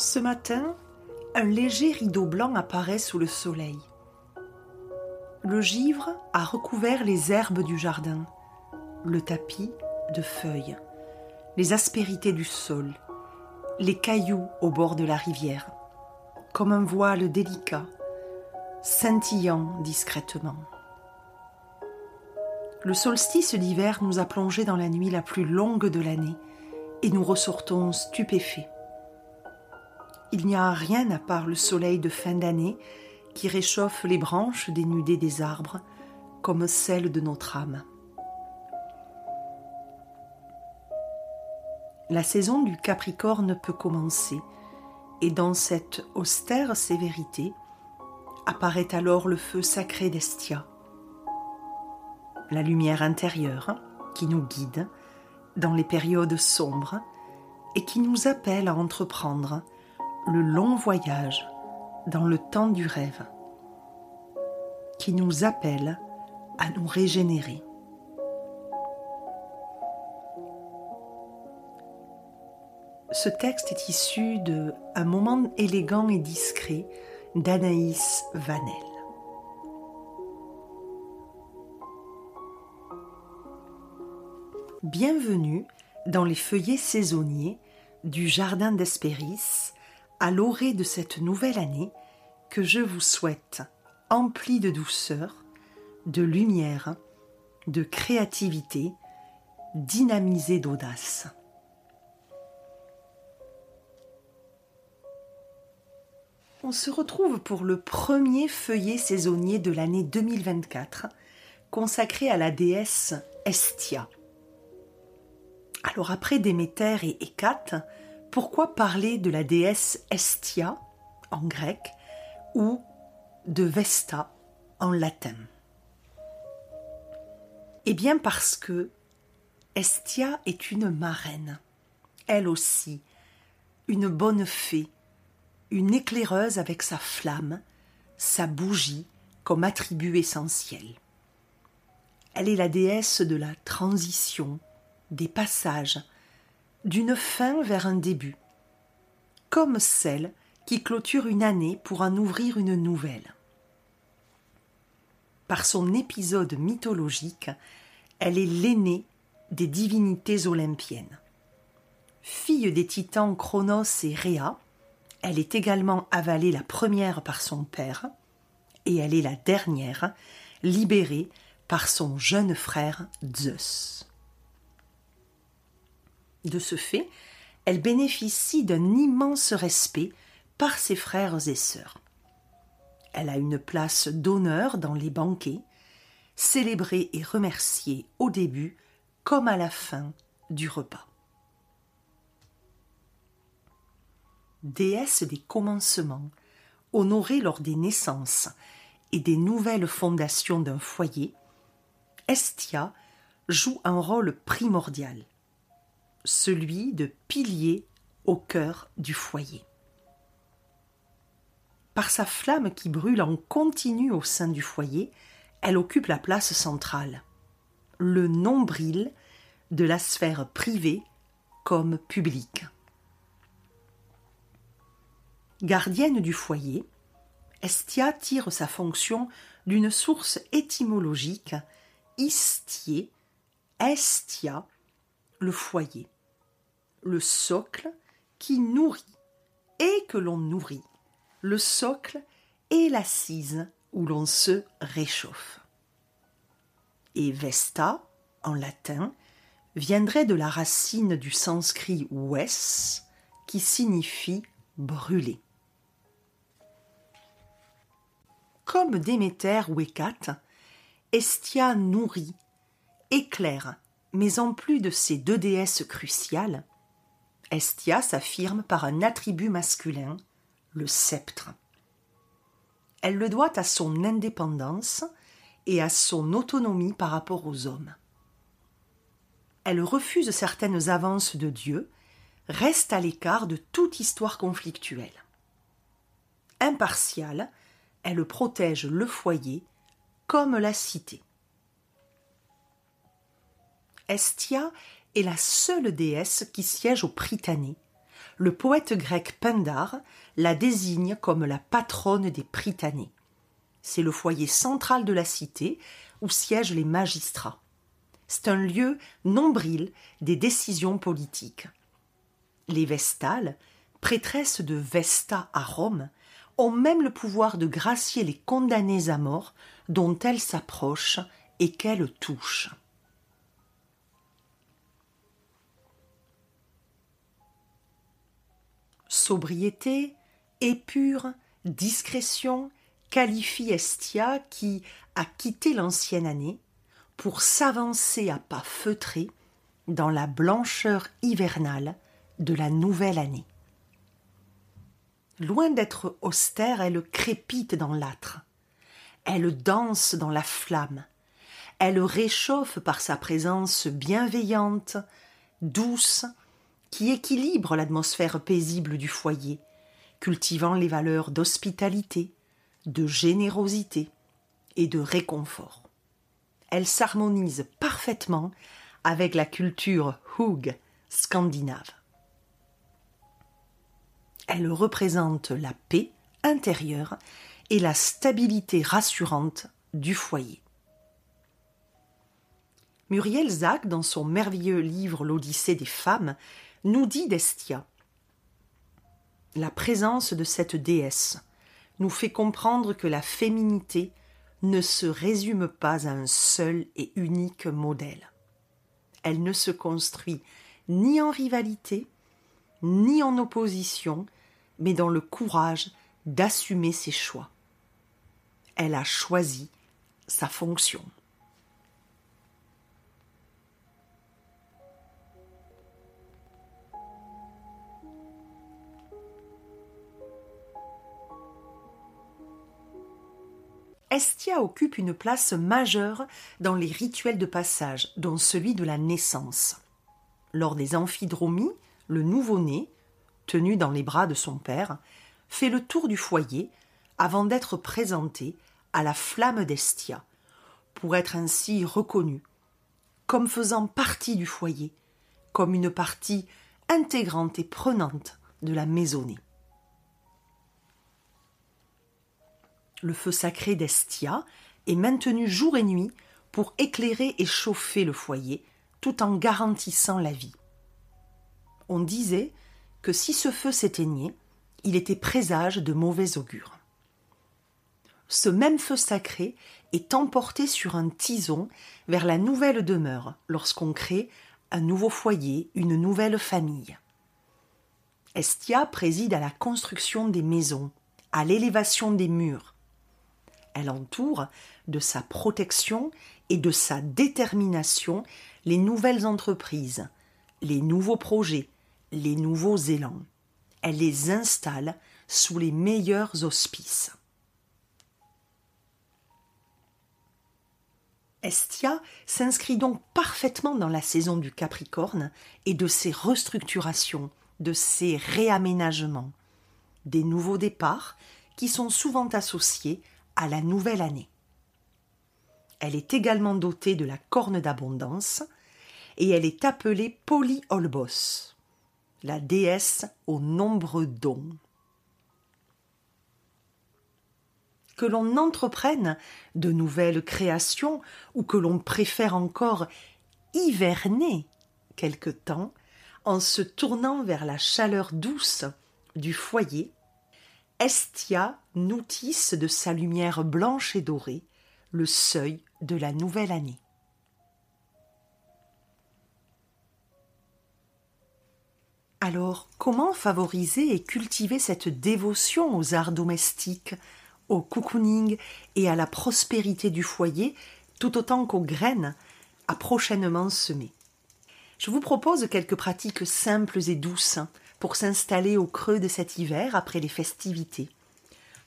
Ce matin, un léger rideau blanc apparaît sous le soleil. Le givre a recouvert les herbes du jardin, le tapis de feuilles, les aspérités du sol, les cailloux au bord de la rivière, comme un voile délicat, scintillant discrètement. Le solstice d'hiver nous a plongés dans la nuit la plus longue de l'année et nous ressortons stupéfaits. Il n'y a rien à part le soleil de fin d'année qui réchauffe les branches dénudées des arbres comme celles de notre âme. La saison du Capricorne peut commencer, et dans cette austère sévérité apparaît alors le feu sacré d'Estia, la lumière intérieure qui nous guide dans les périodes sombres et qui nous appelle à entreprendre le long voyage dans le temps du rêve, qui nous appelle à nous régénérer. Ce texte est issu de Un moment élégant et discret d'Anaïs Vanel. Bienvenue dans les feuillets saisonniers du jardin d'Hespéris à l'orée de cette nouvelle année que je vous souhaite emplie de douceur, de lumière, de créativité, dynamisée d'audace. On se retrouve pour le premier feuillet saisonnier de l'année 2024, consacré à la déesse Estia. Alors après Déméter et Hécate, pourquoi parler de la déesse Estia en grec ou de Vesta en latin? Eh bien parce que Estia est une marraine, elle aussi, une bonne fée, une éclaireuse avec sa flamme, sa bougie comme attribut essentiel. Elle est la déesse de la transition, des passages, d'une fin vers un début, comme celle qui clôture une année pour en ouvrir une nouvelle. Par son épisode mythologique, elle est l'aînée des divinités olympiennes. Fille des titans Chronos et Rhea, elle est également avalée la première par son père, et elle est la dernière, libérée par son jeune frère Zeus. De ce fait, elle bénéficie d'un immense respect par ses frères et sœurs. Elle a une place d'honneur dans les banquets, célébrée et remerciée au début comme à la fin du repas. Déesse des commencements, honorée lors des naissances et des nouvelles fondations d'un foyer, Estia joue un rôle primordial celui de pilier au cœur du foyer. Par sa flamme qui brûle en continu au sein du foyer, elle occupe la place centrale, le nombril de la sphère privée comme publique. Gardienne du foyer, Estia tire sa fonction d'une source étymologique istier, estia, le foyer, le socle qui nourrit et que l'on nourrit, le socle et l'assise où l'on se réchauffe. Et Vesta, en latin, viendrait de la racine du sanskrit wes, qui signifie brûler. Comme Déméter ou Hécate, Estia nourrit, éclaire mais en plus de ces deux déesses cruciales, Estia s'affirme par un attribut masculin, le sceptre. Elle le doit à son indépendance et à son autonomie par rapport aux hommes. Elle refuse certaines avances de Dieu, reste à l'écart de toute histoire conflictuelle. Impartiale, elle protège le foyer comme la cité. Estia la seule déesse qui siège au Prytanée, le poète grec Pindare la désigne comme la patronne des Prytanées. C'est le foyer central de la cité où siègent les magistrats. C'est un lieu nombril des décisions politiques. Les Vestales, prêtresses de Vesta à Rome, ont même le pouvoir de gracier les condamnés à mort dont elles s'approchent et qu'elles touchent. Sobriété, épure, discrétion qualifie Estia qui a quitté l'ancienne année pour s'avancer à pas feutrés dans la blancheur hivernale de la nouvelle année. Loin d'être austère, elle crépite dans l'âtre. Elle danse dans la flamme. Elle réchauffe par sa présence bienveillante, douce, qui équilibre l'atmosphère paisible du foyer, cultivant les valeurs d'hospitalité, de générosité et de réconfort. Elle s'harmonise parfaitement avec la culture Hug scandinave. Elle représente la paix intérieure et la stabilité rassurante du foyer. Muriel Zach, dans son merveilleux livre L'Odyssée des femmes, nous dit d'Estia La présence de cette déesse nous fait comprendre que la féminité ne se résume pas à un seul et unique modèle. Elle ne se construit ni en rivalité, ni en opposition, mais dans le courage d'assumer ses choix. Elle a choisi sa fonction. Estia occupe une place majeure dans les rituels de passage, dont celui de la naissance. Lors des amphidromies, le nouveau-né, tenu dans les bras de son père, fait le tour du foyer avant d'être présenté à la flamme d'Estia, pour être ainsi reconnu comme faisant partie du foyer, comme une partie intégrante et prenante de la maisonnée. Le feu sacré d'Estia est maintenu jour et nuit pour éclairer et chauffer le foyer tout en garantissant la vie. On disait que si ce feu s'éteignait, il était présage de mauvais augure. Ce même feu sacré est emporté sur un tison vers la nouvelle demeure lorsqu'on crée un nouveau foyer, une nouvelle famille. Estia préside à la construction des maisons, à l'élévation des murs, elle entoure de sa protection et de sa détermination les nouvelles entreprises, les nouveaux projets, les nouveaux élans. Elle les installe sous les meilleurs auspices. Estia s'inscrit donc parfaitement dans la saison du Capricorne et de ses restructurations, de ses réaménagements, des nouveaux départs qui sont souvent associés la nouvelle année. Elle est également dotée de la corne d'abondance et elle est appelée Polyolbos, la déesse aux nombreux dons. Que l'on entreprenne de nouvelles créations ou que l'on préfère encore hiverner quelque temps en se tournant vers la chaleur douce du foyer, Estia noutisse de sa lumière blanche et dorée le seuil de la nouvelle année. Alors, comment favoriser et cultiver cette dévotion aux arts domestiques, au cocooning et à la prospérité du foyer, tout autant qu'aux graines à prochainement semer? Je vous propose quelques pratiques simples et douces pour s'installer au creux de cet hiver après les festivités.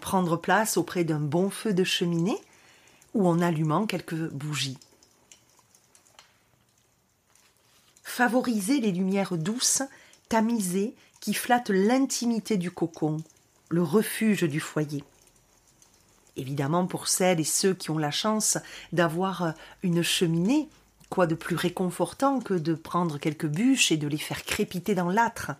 Prendre place auprès d'un bon feu de cheminée ou en allumant quelques bougies. Favoriser les lumières douces, tamisées, qui flattent l'intimité du cocon, le refuge du foyer. Évidemment, pour celles et ceux qui ont la chance d'avoir une cheminée, quoi de plus réconfortant que de prendre quelques bûches et de les faire crépiter dans l'âtre?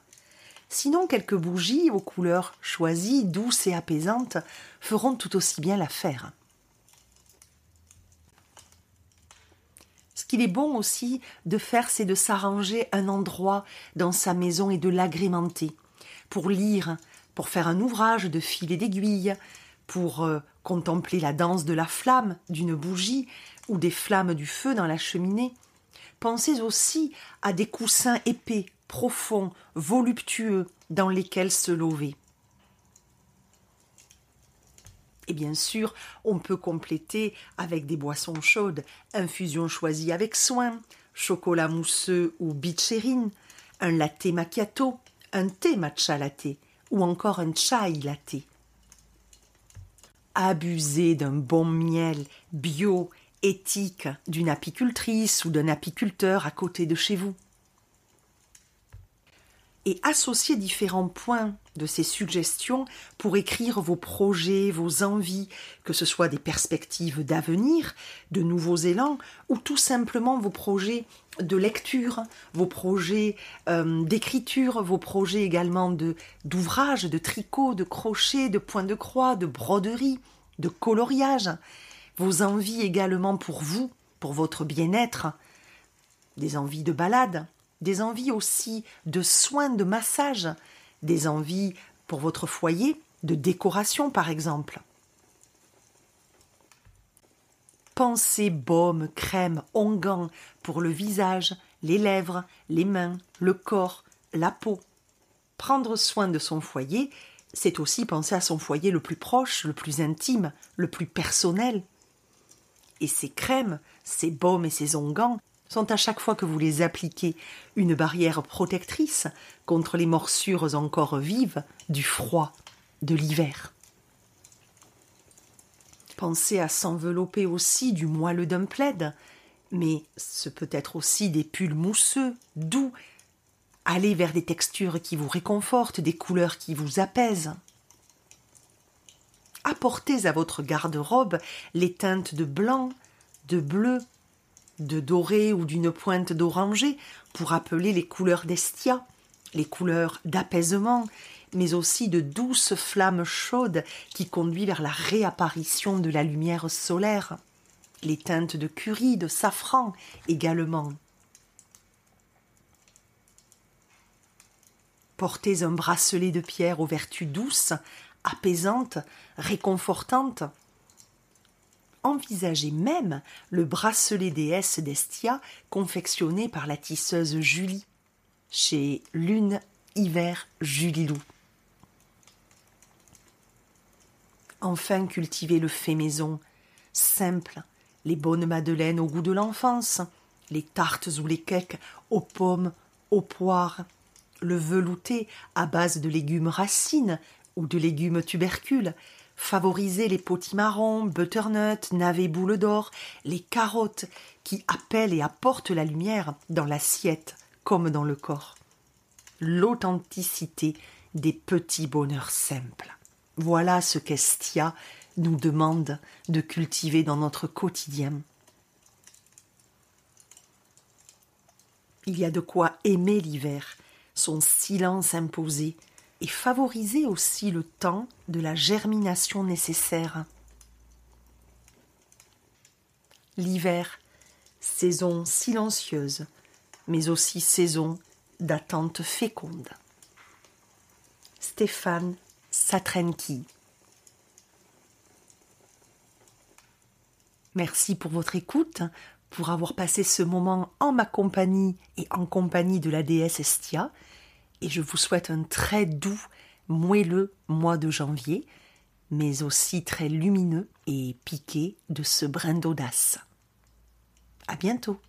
Sinon, quelques bougies aux couleurs choisies, douces et apaisantes, feront tout aussi bien l'affaire. Ce qu'il est bon aussi de faire, c'est de s'arranger un endroit dans sa maison et de l'agrémenter. Pour lire, pour faire un ouvrage de fil et d'aiguille, pour euh, contempler la danse de la flamme d'une bougie ou des flammes du feu dans la cheminée. Pensez aussi à des coussins épais, profonds, voluptueux dans lesquels se lever. Et bien sûr, on peut compléter avec des boissons chaudes, infusion choisie avec soin, chocolat mousseux ou bitcherine, un latte macchiato, un thé matcha latte ou encore un chai latte. Abusez d'un bon miel bio, éthique, d'une apicultrice ou d'un apiculteur à côté de chez vous et associer différents points de ces suggestions pour écrire vos projets, vos envies, que ce soit des perspectives d'avenir, de nouveaux élans, ou tout simplement vos projets de lecture, vos projets euh, d'écriture, vos projets également de d'ouvrage, de tricot, de crochet, de point de croix, de broderie, de coloriage, vos envies également pour vous, pour votre bien-être, des envies de balade, des envies aussi de soins de massage, des envies pour votre foyer, de décoration par exemple. Pensez baume, crème, onguent pour le visage, les lèvres, les mains, le corps, la peau. Prendre soin de son foyer, c'est aussi penser à son foyer le plus proche, le plus intime, le plus personnel. Et ces crèmes, ces baumes et ces onguents sont à chaque fois que vous les appliquez une barrière protectrice contre les morsures encore vives du froid de l'hiver. Pensez à s'envelopper aussi du moelleux d'un plaid, mais ce peut être aussi des pulls mousseux, doux. Allez vers des textures qui vous réconfortent, des couleurs qui vous apaisent. Apportez à votre garde-robe les teintes de blanc, de bleu, de doré ou d'une pointe d'oranger pour appeler les couleurs d'estia, les couleurs d'apaisement, mais aussi de douces flammes chaudes qui conduisent vers la réapparition de la lumière solaire, les teintes de curie, de safran également. Portez un bracelet de pierre aux vertus douces, apaisantes, réconfortantes, envisagez même le bracelet déesse d'Estia confectionné par la tisseuse Julie chez Lune Hiver Julilou. Enfin, cultivez le fait maison, simple, les bonnes madeleines au goût de l'enfance, les tartes ou les cakes aux pommes, aux poires, le velouté à base de légumes racines ou de légumes tubercules, favoriser les potimarrons, butternut, navets boules d'or, les carottes qui appellent et apportent la lumière dans l'assiette comme dans le corps. L'authenticité des petits bonheurs simples. Voilà ce qu'Estia nous demande de cultiver dans notre quotidien. Il y a de quoi aimer l'hiver, son silence imposé, et favoriser aussi le temps de la germination nécessaire. L'hiver, saison silencieuse, mais aussi saison d'attente féconde. Stéphane Satrenki. Merci pour votre écoute, pour avoir passé ce moment en ma compagnie et en compagnie de la déesse Estia et je vous souhaite un très doux, moelleux mois de janvier, mais aussi très lumineux et piqué de ce brin d'audace. À bientôt!